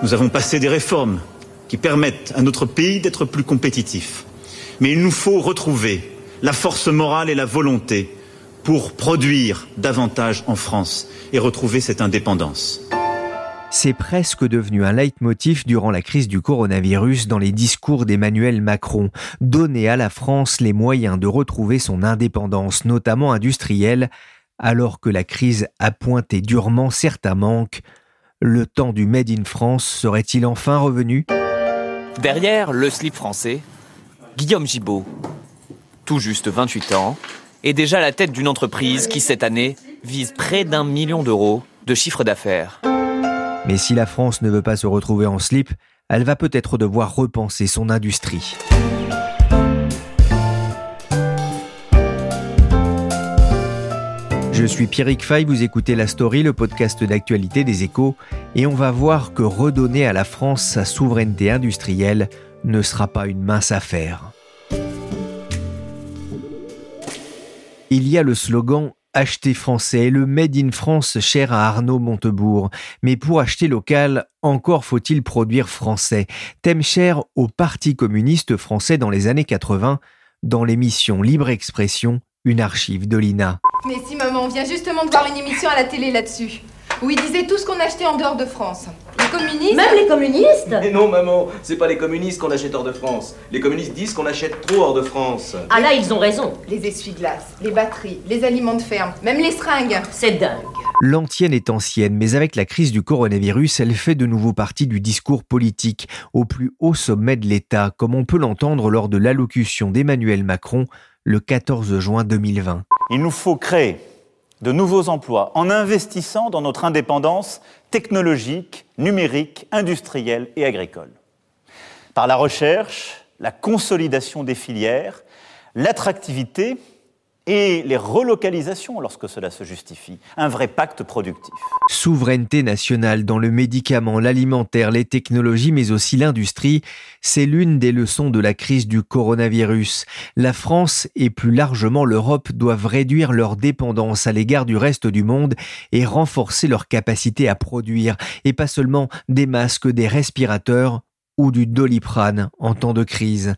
Nous avons passé des réformes qui permettent à notre pays d'être plus compétitif. Mais il nous faut retrouver la force morale et la volonté pour produire davantage en France et retrouver cette indépendance. C'est presque devenu un leitmotiv durant la crise du coronavirus dans les discours d'Emmanuel Macron, donner à la France les moyens de retrouver son indépendance, notamment industrielle, alors que la crise a pointé durement certains manques. Le temps du Made in France serait-il enfin revenu? Derrière le slip français, Guillaume Gibaud, tout juste 28 ans, est déjà la tête d'une entreprise qui, cette année, vise près d'un million d'euros de chiffre d'affaires. Mais si la France ne veut pas se retrouver en slip, elle va peut-être devoir repenser son industrie. Je suis Pierrick Fay, vous écoutez La Story, le podcast d'actualité des échos, et on va voir que redonner à la France sa souveraineté industrielle ne sera pas une mince affaire. Il y a le slogan acheter français, le Made in France cher à Arnaud Montebourg. Mais pour acheter local, encore faut-il produire français. Thème cher au Parti communiste français dans les années 80, dans l'émission Libre Expression, une archive de l'INA. Mais si maman, on vient justement de voir une émission à la télé là-dessus où il disait tout ce qu'on achetait en dehors de France. Les communistes. Même les communistes Mais non, maman, c'est pas les communistes qu'on achète hors de France. Les communistes disent qu'on achète trop hors de France. Ah là, ils ont raison. Les essuie-glaces, les batteries, les aliments de ferme, même les seringues. C'est dingue. L'antienne est ancienne, mais avec la crise du coronavirus, elle fait de nouveau partie du discours politique au plus haut sommet de l'État, comme on peut l'entendre lors de l'allocution d'Emmanuel Macron le 14 juin 2020. Il nous faut créer de nouveaux emplois en investissant dans notre indépendance technologique, numérique, industrielle et agricole. Par la recherche, la consolidation des filières, l'attractivité et les relocalisations lorsque cela se justifie. Un vrai pacte productif. Souveraineté nationale dans le médicament, l'alimentaire, les technologies, mais aussi l'industrie, c'est l'une des leçons de la crise du coronavirus. La France et plus largement l'Europe doivent réduire leur dépendance à l'égard du reste du monde et renforcer leur capacité à produire, et pas seulement des masques, des respirateurs, ou du doliprane en temps de crise.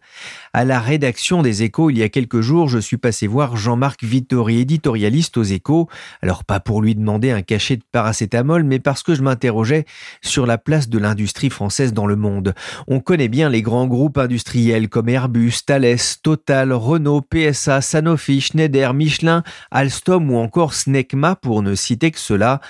À la rédaction des Échos, il y a quelques jours, je suis passé voir Jean-Marc Vittori, éditorialiste aux Échos. Alors pas pour lui demander un cachet de paracétamol, mais parce que je m'interrogeais sur la place de l'industrie française dans le monde. On connaît bien les grands groupes industriels comme Airbus, Thales, Total, Renault, PSA, Sanofi, Schneider, Michelin, Alstom ou encore Snecma pour ne citer que cela.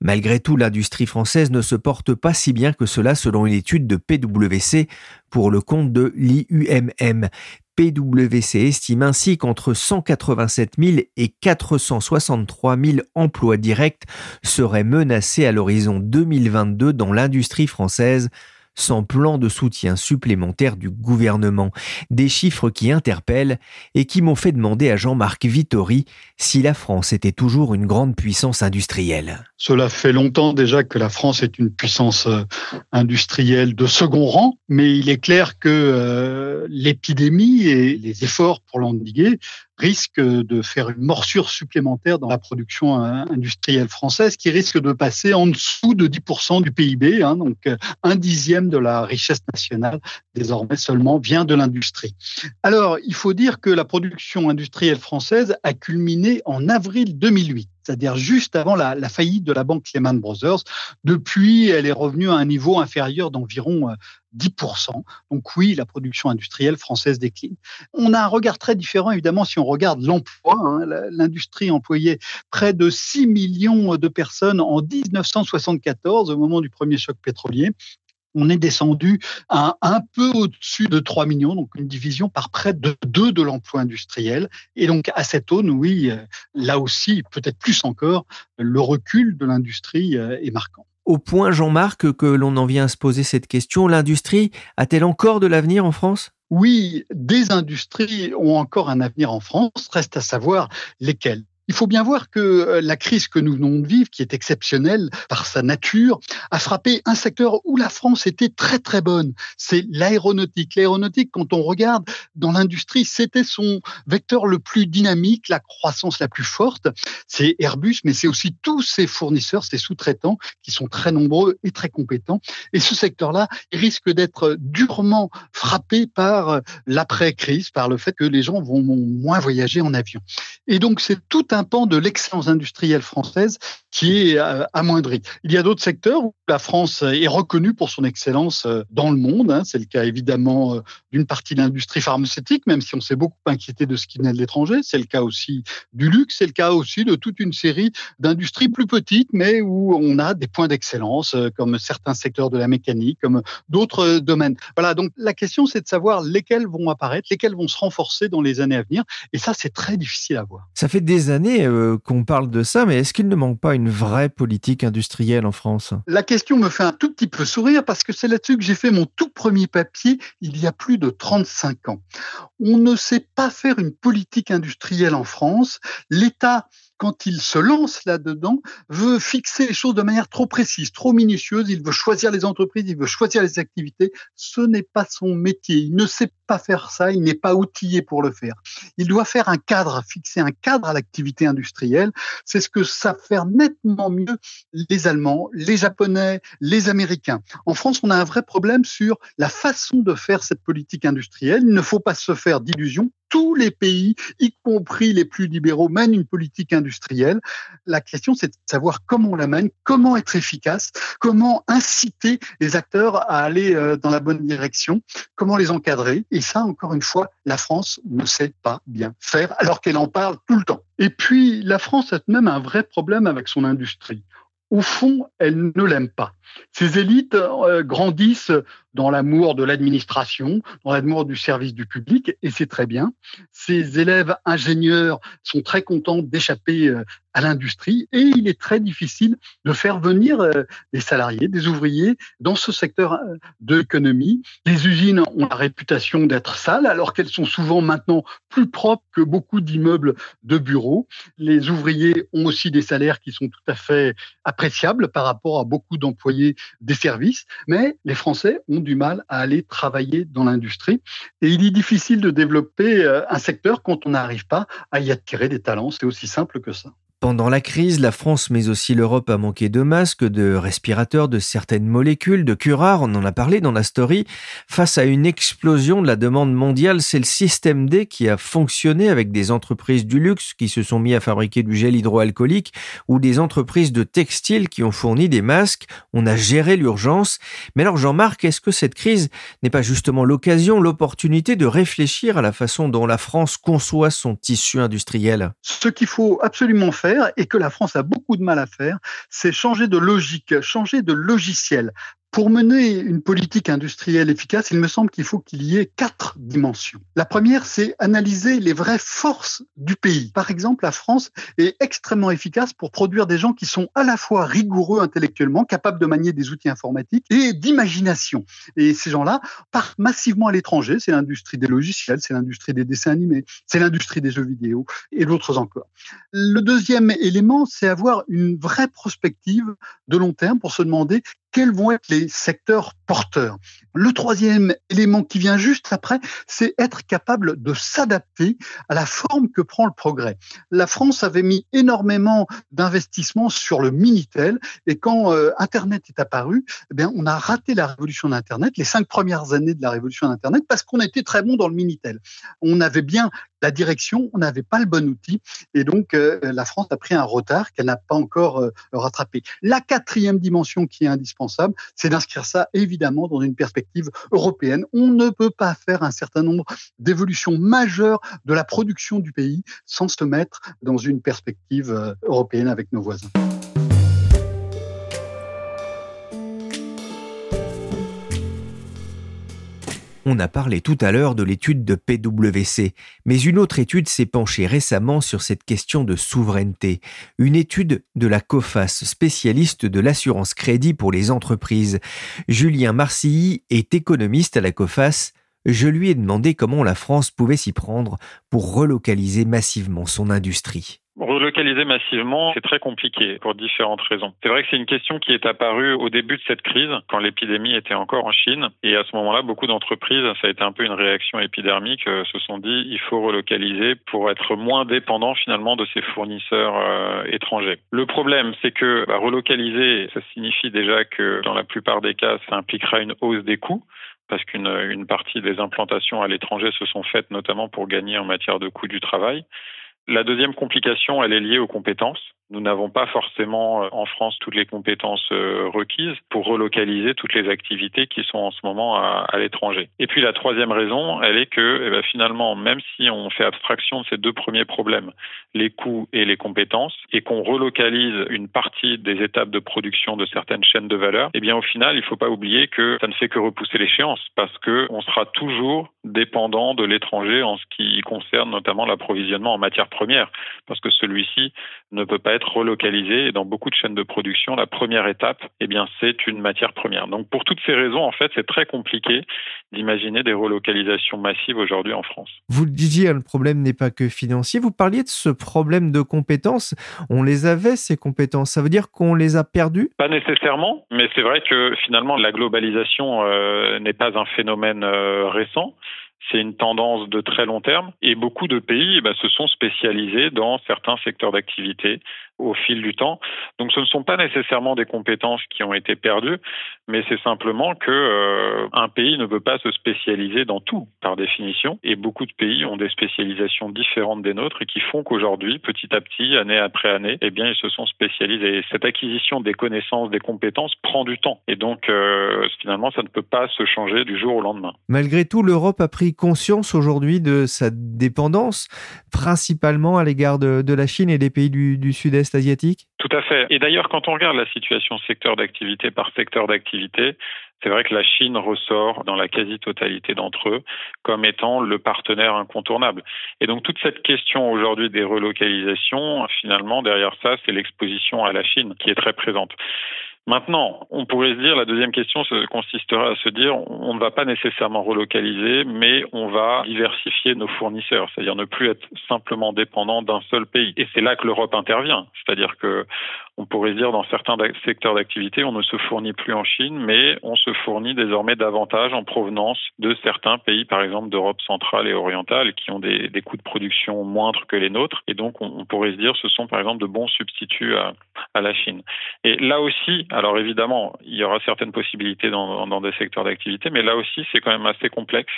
Malgré tout, l'industrie française ne se porte pas si bien que cela selon une étude de PwC pour le compte de l'IUMM. PwC estime ainsi qu'entre 187 000 et 463 000 emplois directs seraient menacés à l'horizon 2022 dans l'industrie française sans plan de soutien supplémentaire du gouvernement. Des chiffres qui interpellent et qui m'ont fait demander à Jean-Marc Vittori si la France était toujours une grande puissance industrielle. Cela fait longtemps déjà que la France est une puissance euh, industrielle de second rang, mais il est clair que euh, l'épidémie et les efforts pour l'endiguer risque de faire une morsure supplémentaire dans la production euh, industrielle française qui risque de passer en dessous de 10% du PIB, hein, donc un dixième de la richesse nationale désormais seulement vient de l'industrie. Alors, il faut dire que la production industrielle française a culminé en avril 2008 c'est-à-dire juste avant la, faillite de la banque Lehman Brothers. Depuis, elle est revenue à un niveau inférieur d'environ 10%. Euh, Donc oui, la production industrielle française décline. On a un regard très différent, évidemment, si on regarde l'emploi. Hein. L'industrie employait près de 6 millions de personnes en 1974, au moment du premier choc pétrolier. On est descendu à un peu au-dessus de 3 millions, donc une division par près de 2 de l'emploi industriel. Et donc à cette aune, oui, euh, là aussi, peut-être plus encore, le recul de l'industrie euh, est marquant. Au point, Jean-Marc, que l'on en vient à se poser cette question, l'industrie a-t-elle encore de l'avenir en France? Oui, des industries ont encore un avenir en France, reste à savoir lesquelles. Il faut bien voir que euh, la crise que nous venons de vivre, qui est exceptionnelle par sa nature, a frappé un secteur où la France était très très bonne. C'est l'aéronautique. L'aéronautique, quand on regarde dans l'industrie, c'était son vecteur le plus dynamique, la croissance la plus forte. C'est Airbus, mais c'est aussi tous ses fournisseurs, ses sous-traitants, qui sont très nombreux et très compétents. Et ce secteur-là risque d'être durement frappé par l'après-crise, par le fait que les gens vont moins voyager en avion. Et donc c'est tout un pan de l'excellence industrielle française qui est euh, amoindri. Il y a d'autres secteurs où la France est reconnue pour son excellence euh, dans le monde. Hein. C'est le cas évidemment euh, d'une partie de l'industrie pharmaceutique, même si on s'est beaucoup inquiété de ce qui venait de l'étranger. C'est le cas aussi du luxe, c'est le cas aussi de toute une série d'industries plus petites, mais où on a des points d'excellence, comme certains secteurs de la mécanique, comme d'autres domaines. Voilà, donc la question c'est de savoir lesquels vont apparaître, lesquels vont se renforcer dans les années à venir. Et ça, c'est très difficile à voir. Ça fait des années qu'on parle de ça, mais est-ce qu'il ne manque pas une vraie politique industrielle en France? La question me fait un tout petit peu sourire parce que c'est là-dessus que j'ai fait mon tout premier papier il y a plus de 35 ans. On ne sait pas faire une politique industrielle en France. L'État quand il se lance là-dedans, veut fixer les choses de manière trop précise, trop minutieuse. Il veut choisir les entreprises, il veut choisir les activités. Ce n'est pas son métier. Il ne sait pas faire ça. Il n'est pas outillé pour le faire. Il doit faire un cadre, fixer un cadre à l'activité industrielle. C'est ce que savent faire nettement mieux les Allemands, les Japonais, les Américains. En France, on a un vrai problème sur la façon de faire cette politique industrielle. Il ne faut pas se faire d'illusions tous les pays, y compris les plus libéraux, mènent une politique industrielle. La question, c'est de savoir comment on la mène, comment être efficace, comment inciter les acteurs à aller euh, dans la bonne direction, comment les encadrer. Et ça, encore une fois, la France ne sait pas bien faire, alors qu'elle en parle tout le temps. Et puis, la France a même un vrai problème avec son industrie. Au fond, elle ne l'aime pas. Ces élites euh, grandissent dans l'amour de l'administration, dans l'amour du service du public, et c'est très bien. Ces élèves ingénieurs sont très contents d'échapper euh, à l'industrie, et il est très difficile de faire venir euh, des salariés, des ouvriers dans ce secteur de l'économie. Les usines ont la réputation d'être sales, alors qu'elles sont souvent maintenant plus propres que beaucoup d'immeubles de bureaux. Les ouvriers ont aussi des salaires qui sont tout à fait appréciables par rapport à beaucoup d'employés des services, mais les Français ont du mal à aller travailler dans l'industrie. Et il est difficile de développer euh, un secteur quand on n'arrive pas à y attirer des talents. C'est aussi simple que ça. Pendant la crise, la France mais aussi l'Europe a manqué de masques, de respirateurs, de certaines molécules, de curares, on en a parlé dans la story. Face à une explosion de la demande mondiale, c'est le système D qui a fonctionné avec des entreprises du luxe qui se sont mis à fabriquer du gel hydroalcoolique ou des entreprises de textile qui ont fourni des masques. On a géré l'urgence. Mais alors Jean-Marc, est-ce que cette crise n'est pas justement l'occasion, l'opportunité de réfléchir à la façon dont la France conçoit son tissu industriel? Ce qu'il faut absolument faire, et que la France a beaucoup de mal à faire, c'est changer de logique, changer de logiciel. Pour mener une politique industrielle efficace, il me semble qu'il faut qu'il y ait quatre dimensions. La première, c'est analyser les vraies forces du pays. Par exemple, la France est extrêmement efficace pour produire des gens qui sont à la fois rigoureux intellectuellement, capables de manier des outils informatiques et d'imagination. Et ces gens-là partent massivement à l'étranger. C'est l'industrie des logiciels, c'est l'industrie des dessins animés, c'est l'industrie des jeux vidéo et d'autres encore. Le deuxième élément, c'est avoir une vraie prospective de long terme pour se demander quels vont être les secteurs porteurs. Le troisième élément qui vient juste après, c'est être capable de s'adapter à la forme que prend le progrès. La France avait mis énormément d'investissements sur le Minitel et quand euh, Internet est apparu, eh on a raté la révolution d'Internet, les cinq premières années de la révolution d'Internet, parce qu'on était très bon dans le Minitel. On avait bien la direction, on n'avait pas le bon outil et donc euh, la France a pris un retard qu'elle n'a pas encore euh, rattrapé. La quatrième dimension qui est indispensable, c'est d'inscrire ça évidemment dans une perspective européenne. On ne peut pas faire un certain nombre d'évolutions majeures de la production du pays sans se mettre dans une perspective euh, européenne avec nos voisins. On a parlé tout à l'heure de l'étude de PwC, mais une autre étude s'est penchée récemment sur cette question de souveraineté. Une étude de la COFAS, spécialiste de l'assurance crédit pour les entreprises. Julien Marcilly est économiste à la COFAS. Je lui ai demandé comment la France pouvait s'y prendre pour relocaliser massivement son industrie. Relocaliser massivement, c'est très compliqué pour différentes raisons. C'est vrai que c'est une question qui est apparue au début de cette crise, quand l'épidémie était encore en Chine. Et à ce moment-là, beaucoup d'entreprises, ça a été un peu une réaction épidermique, euh, se sont dit il faut relocaliser pour être moins dépendant finalement de ces fournisseurs euh, étrangers. Le problème, c'est que bah, relocaliser, ça signifie déjà que dans la plupart des cas, ça impliquera une hausse des coûts parce qu'une une partie des implantations à l'étranger se sont faites notamment pour gagner en matière de coût du travail. La deuxième complication, elle est liée aux compétences. Nous n'avons pas forcément euh, en France toutes les compétences euh, requises pour relocaliser toutes les activités qui sont en ce moment à, l'étranger. Et puis la troisième raison, elle est que eh ben, finalement, même si on fait abstraction de ces deux premiers problèmes, les coûts et les compétences, et qu'on relocalise une partie des étapes de production de certaines chaînes de valeur, eh bien au final, il ne faut pas oublier que ça ne fait que repousser l'échéance parce que on sera toujours dépendant de l'étranger en ce qui concerne notamment l'approvisionnement en matières premières, parce que celui-ci ne peut pas être relocalisé. Et dans beaucoup de chaînes de production, la première étape, eh bien, c'est une matière première. Donc, pour toutes ces raisons, en fait, c'est très compliqué d'imaginer des relocalisations massives aujourd'hui en France. Vous le disiez, hein, le problème n'est pas que financier. Vous parliez de ce problème de compétences. On les avait, ces compétences. Ça veut dire qu'on les a perdues? Pas nécessairement, mais c'est vrai que finalement, la globalisation euh, n'est pas un phénomène euh, récent c'est une tendance de très long terme et beaucoup de pays eh ben, se sont spécialisés dans certains secteurs d'activité au fil du temps. Donc ce ne sont pas nécessairement des compétences qui ont été perdues, mais c'est simplement que euh, un pays ne peut pas se spécialiser dans tout par définition et beaucoup de pays ont des spécialisations différentes des nôtres et qui font qu'aujourd'hui petit à petit année après année eh bien ils se sont spécialisés cette acquisition des connaissances des compétences prend du temps et donc euh, finalement ça ne peut pas se changer du jour au lendemain. Malgré tout l'Europe a pris conscience aujourd'hui de sa dépendance principalement à l'égard de, la Chine et des pays du sud-est Tout à fait. Et d'ailleurs, quand on regarde la situation secteur d'activité par secteur d'activité, c'est vrai que la Chine ressort dans la quasi-totalité d'entre eux comme étant le partenaire incontournable. Et donc toute cette question aujourd'hui des relocalisations, finalement, derrière ça, c'est l'exposition à la Chine qui est très présente. Maintenant, on pourrait se dire, la deuxième question consistera à se dire, on ne va pas nécessairement relocaliser, mais on va diversifier nos fournisseurs, c'est-à-dire ne plus être simplement dépendant d'un seul pays. Et c'est là que l'Europe intervient, c'est-à-dire que on pourrait dire dans certains secteurs d'activité, on ne se fournit plus en Chine, mais on se fournit désormais davantage en provenance de certains pays, par exemple d'Europe centrale et orientale, qui ont des, coûts de production moindres que les nôtres. Et donc, on, pourrait se dire, ce sont par exemple de bons substituts à, la Chine. Et là aussi, alors évidemment, il y aura certaines possibilités dans, dans des secteurs d'activité, mais là aussi, c'est quand même assez complexe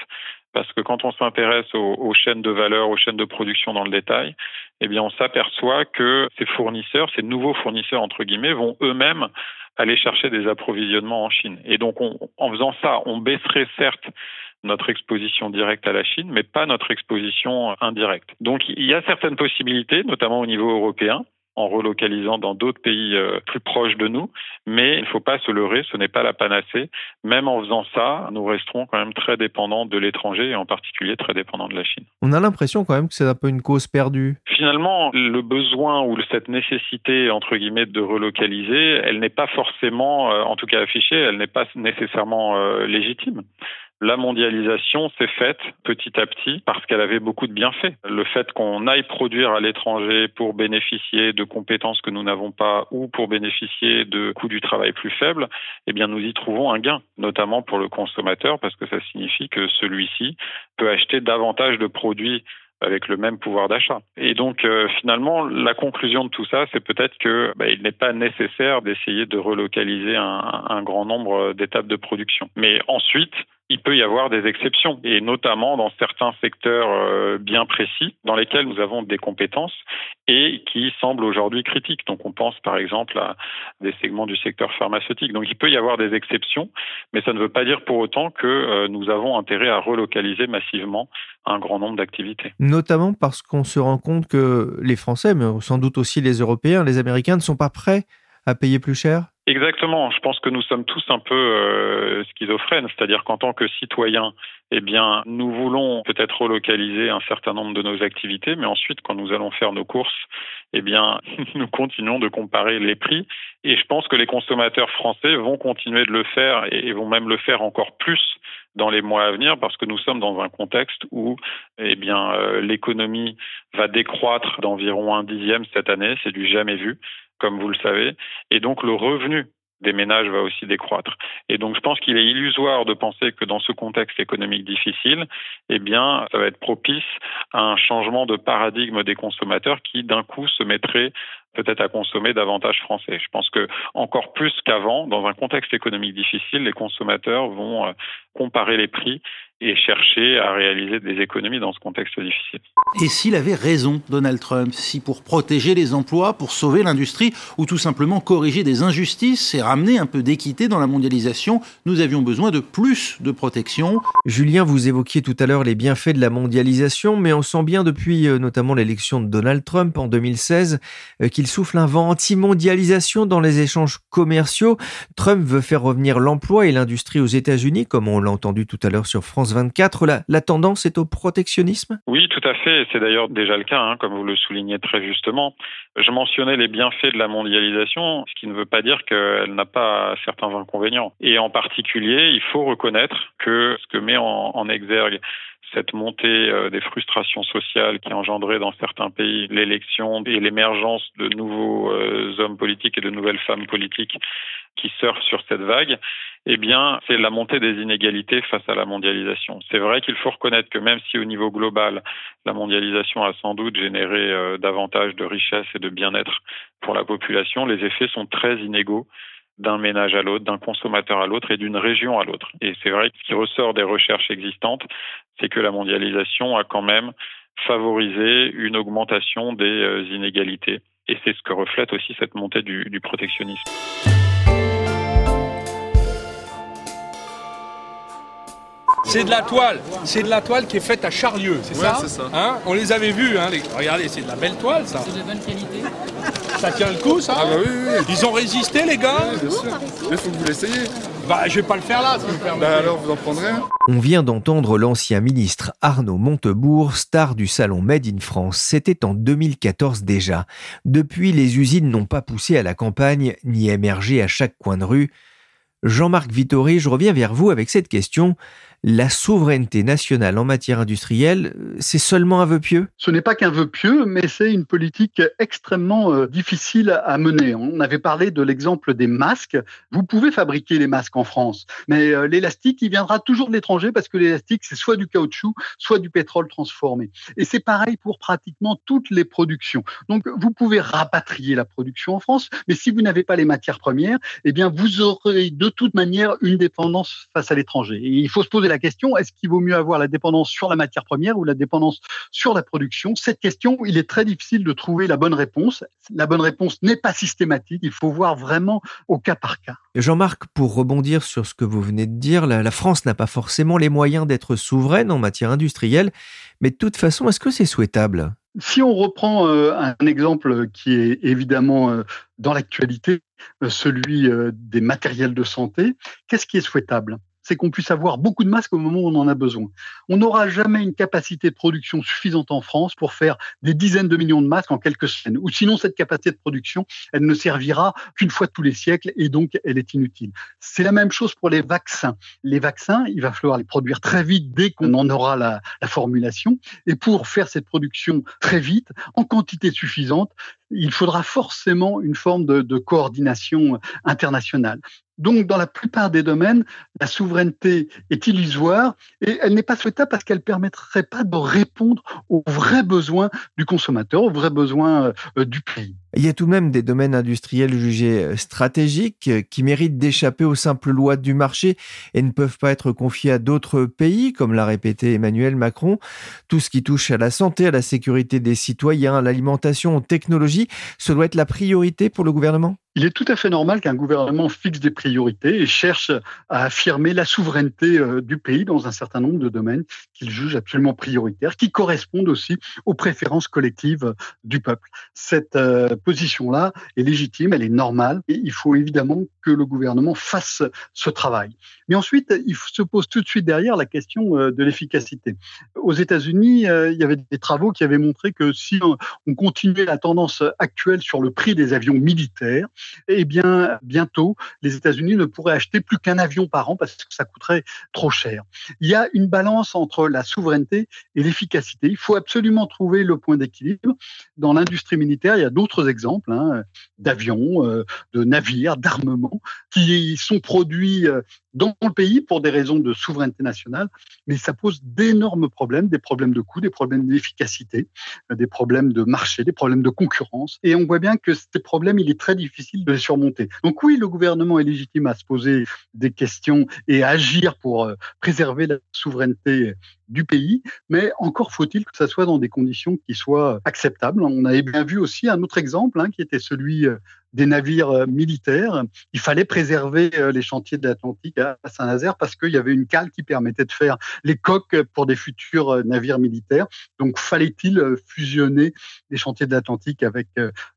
parce que quand on s'intéresse aux, chaînes de valeur, aux chaînes de production dans le détail, eh bien, on s'aperçoit que ces fournisseurs, ces nouveaux fournisseurs entre guillemets, vont eux-mêmes aller chercher des approvisionnements en Chine. Et donc, en faisant ça, on baisserait certes notre exposition directe à la Chine, mais pas notre exposition indirecte. Donc il y a certaines possibilités, notamment au niveau européen, en relocalisant dans d'autres pays euh, plus proches de nous. Mais il ne faut pas se leurrer, ce n'est pas la panacée. Même en faisant ça, nous resterons quand même très dépendants de l'étranger et en particulier très dépendants de la Chine. On a l'impression quand même que c'est un peu une cause perdue. Finalement, le besoin ou cette nécessité, entre guillemets, de relocaliser, elle n'est pas forcément, euh, en tout cas affichée, elle n'est pas nécessairement euh, légitime. La mondialisation s'est faite petit à petit parce qu'elle avait beaucoup de bienfaits. Le fait qu'on aille produire à l'étranger pour bénéficier de compétences que nous n'avons pas ou pour bénéficier de coûts du travail plus faibles, eh bien nous y trouvons un gain, notamment pour le consommateur parce que ça signifie que celui-ci peut acheter davantage de produits avec le même pouvoir d'achat. Et donc euh, finalement, la conclusion de tout ça, c'est peut-être que bah, il n'est pas nécessaire d'essayer de relocaliser un, un grand nombre d'étapes de production. Mais ensuite, il peut y avoir des exceptions, et notamment dans certains secteurs euh, bien précis dans lesquels nous avons des compétences et qui semblent aujourd'hui critiques. Donc on pense par exemple à des segments du secteur pharmaceutique. Donc il peut y avoir des exceptions, mais ça ne veut pas dire pour autant que euh, nous avons intérêt à relocaliser massivement un grand nombre d'activités. Notamment parce qu'on se rend compte que les Français, mais sans doute aussi les Européens, les Américains ne sont pas prêts à payer plus cher Exactement. Je pense que nous sommes tous un peu euh, schizophrènes, c'est-à-dire qu'en tant que citoyens, eh bien, nous voulons peut-être relocaliser un certain nombre de nos activités, mais ensuite, quand nous allons faire nos courses, eh bien, nous continuons de comparer les prix. Et je pense que les consommateurs français vont continuer de le faire et vont même le faire encore plus dans les mois à venir parce que nous sommes dans un contexte où eh bien euh, l'économie va décroître d'environ un dixième cette année, c'est du jamais vu comme vous le savez, et donc le revenu des ménages va aussi décroître. Et donc, je pense qu'il est illusoire de penser que dans ce contexte économique difficile, eh bien, ça va être propice à un changement de paradigme des consommateurs qui, d'un coup, se mettraient peut-être à consommer davantage français. Je pense que encore plus qu'avant, dans un contexte économique difficile, les consommateurs vont euh, comparer les prix et chercher à réaliser des économies dans ce contexte difficile. Et s'il avait raison, Donald Trump, si pour protéger les emplois, pour sauver l'industrie, ou tout simplement corriger des injustices et ramener un peu d'équité dans la mondialisation, nous avions besoin de plus de protection. Julien, vous évoquiez tout à l'heure les bienfaits de la mondialisation, mais on sent bien depuis euh, notamment l'élection de Donald Trump en 2016 euh, qu'il souffle un vent anti-mondialisation dans les échanges commerciaux. Trump veut faire revenir l'emploi et l'industrie aux États-Unis, comme on l'a entendu tout à l'heure sur France 24. La, la tendance est au protectionnisme? Oui, tout à fait. C'est d'ailleurs déjà le cas, hein, comme vous le soulignez très justement. Je mentionnais les bienfaits de la mondialisation, ce qui ne veut pas dire qu'elle n'a pas certains inconvénients. Et en particulier, il faut reconnaître que ce que met en, en exergue cette montée euh, des frustrations sociales qui a engendré dans certains pays l'élection et l'émergence de nouveaux euh, hommes politiques et de nouvelles femmes politiques qui surfent sur cette vague, eh bien, c'est la montée des inégalités face à la mondialisation. C'est vrai qu'il faut reconnaître que même si au niveau global, la mondialisation a sans doute généré euh, davantage de richesse et de bien-être pour la population, les effets sont très inégaux d'un ménage à l'autre, d'un consommateur à l'autre et d'une région à l'autre. Et c'est vrai que ce qui ressort des recherches existantes, c'est que la mondialisation a quand même favorisé une augmentation des euh, inégalités. Et c'est ce que reflète aussi cette montée du, du protectionnisme. C'est de la toile, c'est de la toile qui est faite à Charlieu, c'est Ouais, ça. Hein? On les avait vus, hein, les- regardez, c'est de la belle toile ça. C'est de bonne qualité. Ça tient le coup ça Ah bah oui, oui, oui. Ils ont résisté les gars Bien sûr. Mais faut que vous l'essayiez. Bah je vais pas le faire là si vous me permettez. Bah alors vous en prendrez un. On vient d'entendre l'ancien ministre Arnaud Montebourg, star du salon Made in France. C'était en 2014 déjà. Depuis, les usines n'ont pas poussé à la campagne ni émergé à chaque coin de rue. Jean-Marc Vittori, je reviens vers vous avec cette question. La souveraineté nationale en matière industrielle, c'est seulement un vœu pieux? Ce n'est pas qu'un vœu pieux, mais c'est une politique extrêmement euh, difficile à mener. On avait parlé de l'exemple des masques. Vous pouvez fabriquer les masques en France, mais euh, l'élastique, il viendra toujours de l'étranger parce que l'élastique, c'est soit du caoutchouc, soit du pétrole transformé. Et c'est pareil pour pratiquement toutes les productions. Donc, vous pouvez rapatrier la production en France, mais si vous n'avez pas les matières premières, eh bien, vous aurez de toute manière une dépendance face à l'étranger. Il faut se poser la question, est-ce qu'il vaut mieux avoir la dépendance sur la matière première ou la dépendance sur la production? Cette question, il est très difficile de trouver la bonne réponse. La bonne réponse n'est pas systématique, il faut voir vraiment au cas par cas. Jean-Marc, pour rebondir sur ce que vous venez de dire, la, la France n'a pas forcément les moyens d'être souveraine en matière industrielle, mais de toute façon, est-ce que c'est souhaitable? Si on reprend euh, un exemple qui est évidemment euh, dans l'actualité, euh, celui des matériels de santé, qu'est-ce qui est souhaitable? C'est qu'on puisse avoir beaucoup de masques au moment où on en a besoin. On n'aura jamais une capacité de production suffisante en France pour faire des dizaines de millions de masques en quelques semaines. Ou sinon, cette capacité de production, elle ne servira qu'une fois tous les siècles et donc elle est inutile. C'est la même chose pour les vaccins. Les vaccins, il va falloir les produire très vite dès qu'on en aura la, la formulation. Et pour faire cette production très vite, en quantité suffisante, il faudra forcément une forme de coordination internationale. Donc, dans la plupart des domaines, la souveraineté est illusoire et elle n'est pas souhaitable parce qu'elle ne permettrait pas de répondre aux vrais besoins du consommateur, aux vrais besoins euh, du pays. Il y a tout de même des domaines industriels jugés stratégiques qui méritent d'échapper aux simples lois du marché et ne peuvent pas être confiés à d'autres pays, comme l'a répété Emmanuel Macron. Tout ce qui touche à la santé, à la sécurité des citoyens, à l'alimentation, aux technologies, ce doit être la priorité pour le gouvernement? Il est tout à fait normal qu'un gouvernement fixe des priorités et cherche à affirmer la souveraineté euh, du pays dans un certain nombre de domaines qu'il juge absolument prioritaires, qui correspondent aussi aux préférences collectives du peuple. Cette euh, position-là est légitime, elle est normale et il faut évidemment que le gouvernement fasse ce travail. Mais ensuite, il se pose tout de suite derrière la question euh, de l'efficacité. Aux États-Unis, il y avait des travaux qui avaient montré que si on continuait la tendance actuelle sur le prix des avions militaires, eh bien, bientôt, les États-Unis ne pourraient acheter plus qu'un avion par an parce que ça coûterait trop cher. Il y a une balance entre la souveraineté et l'efficacité. Il faut absolument trouver le point d'équilibre. Dans l'industrie militaire, il y a d'autres exemples hein, d'avions, euh, de navires, d'armements qui sont produits euh, dans le pays pour des raisons de souveraineté nationale, mais ça pose d'énormes problèmes, des problèmes de coûts, des problèmes d'efficacité, euh, des problèmes de marché, des problèmes de concurrence. Et on voit bien que ces problèmes, il est très difficile de les surmonter. Donc oui, le gouvernement est légitime à se poser des questions et à agir pour euh, préserver la souveraineté du pays, mais encore faut-il que ça soit dans des conditions qui soient acceptables. On avait bien vu aussi un autre exemple, hein, qui était celui euh, des navires euh, militaires. Il fallait préserver euh, les chantiers de l'Atlantique à Saint-Nazaire parce qu'il y avait une cale qui permettait de faire les coques pour des futurs navires militaires. Donc, fallait-il fusionner les chantiers de l'Atlantique avec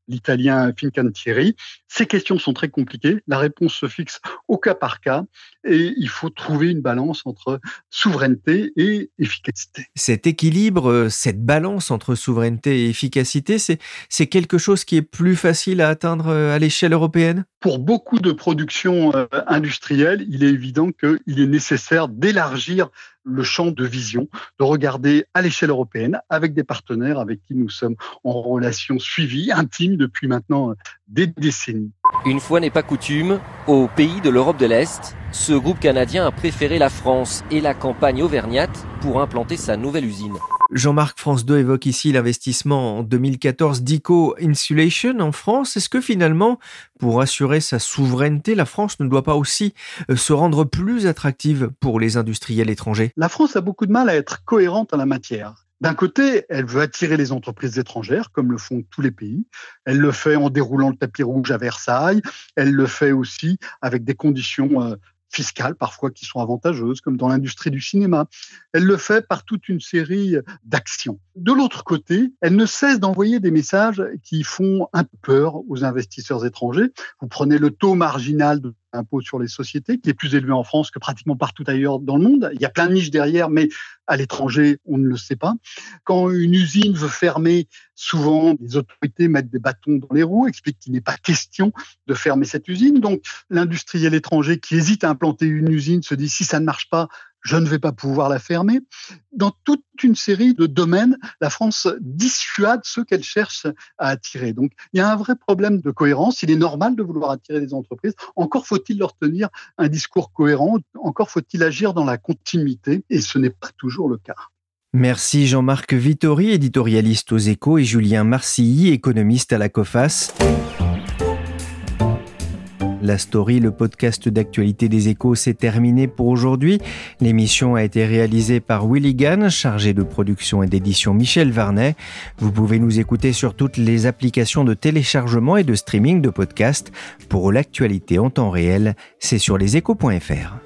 l'italien Fincantieri? Ces questions sont très compliquées. La réponse se fixe au cas par cas et il faut trouver une balance entre souveraineté et efficacité. Cet équilibre, cette balance entre souveraineté et efficacité, c'est quelque chose qui est plus facile à atteindre euh, à l'échelle européenne? Pour beaucoup de productions euh, industrielles, il est évident qu'il est nécessaire d'élargir le champ de vision, de regarder à l'échelle européenne avec des partenaires avec qui nous sommes en relation suivie, intime depuis maintenant des décennies. Une fois n'est pas coutume, au pays de l'Europe de l'Est, ce groupe canadien a préféré la France et la campagne auvergnate pour implanter sa nouvelle usine. Jean-Marc France 2 évoque ici l'investissement en 2014 d'Ico Insulation en France. Est-ce que finalement, pour assurer sa souveraineté, la France ne doit pas aussi euh, se rendre plus attractive pour les industriels étrangers? La France a beaucoup de mal à être cohérente en la matière. D'un côté, elle veut attirer les entreprises étrangères, comme le font tous les pays. Elle le fait en déroulant le tapis rouge à Versailles. Elle le fait aussi avec des conditions euh, fiscales parfois qui sont avantageuses, comme dans l'industrie du cinéma. Elle le fait par toute une série d'actions. De l'autre côté, elle ne cesse d'envoyer des messages qui font un peu peur aux investisseurs étrangers. Vous prenez le taux marginal de impôt sur les sociétés, qui est plus élevé en France que pratiquement partout ailleurs dans le monde. Il y a plein de niches derrière, mais à l'étranger, on ne le sait pas. Quand une usine veut fermer, souvent les autorités mettent des bâtons dans les roues, expliquent qu'il n'est pas question de fermer cette usine. Donc l'industriel étranger qui hésite à implanter une usine se dit si ça ne marche pas, je ne vais pas pouvoir la fermer. Dans toute une série de domaines, la France dissuade ceux qu'elle cherche à attirer. Donc, il y a un vrai problème de cohérence. Il est normal de vouloir attirer des entreprises. Encore faut-il leur tenir un discours cohérent. Encore faut-il agir dans la continuité. Et ce n'est pas toujours le cas. Merci Jean-Marc Vittori, éditorialiste aux échos, et Julien Marcilly, économiste à la COFAS. La story, le podcast d'actualité des échos, s'est terminé pour aujourd'hui. L'émission a été réalisée par Willy Gann, chargé de production et d'édition Michel Varnet. Vous pouvez nous écouter sur toutes les applications de téléchargement et de streaming de podcasts. Pour l'actualité en temps réel, c'est sur leséchos.fr.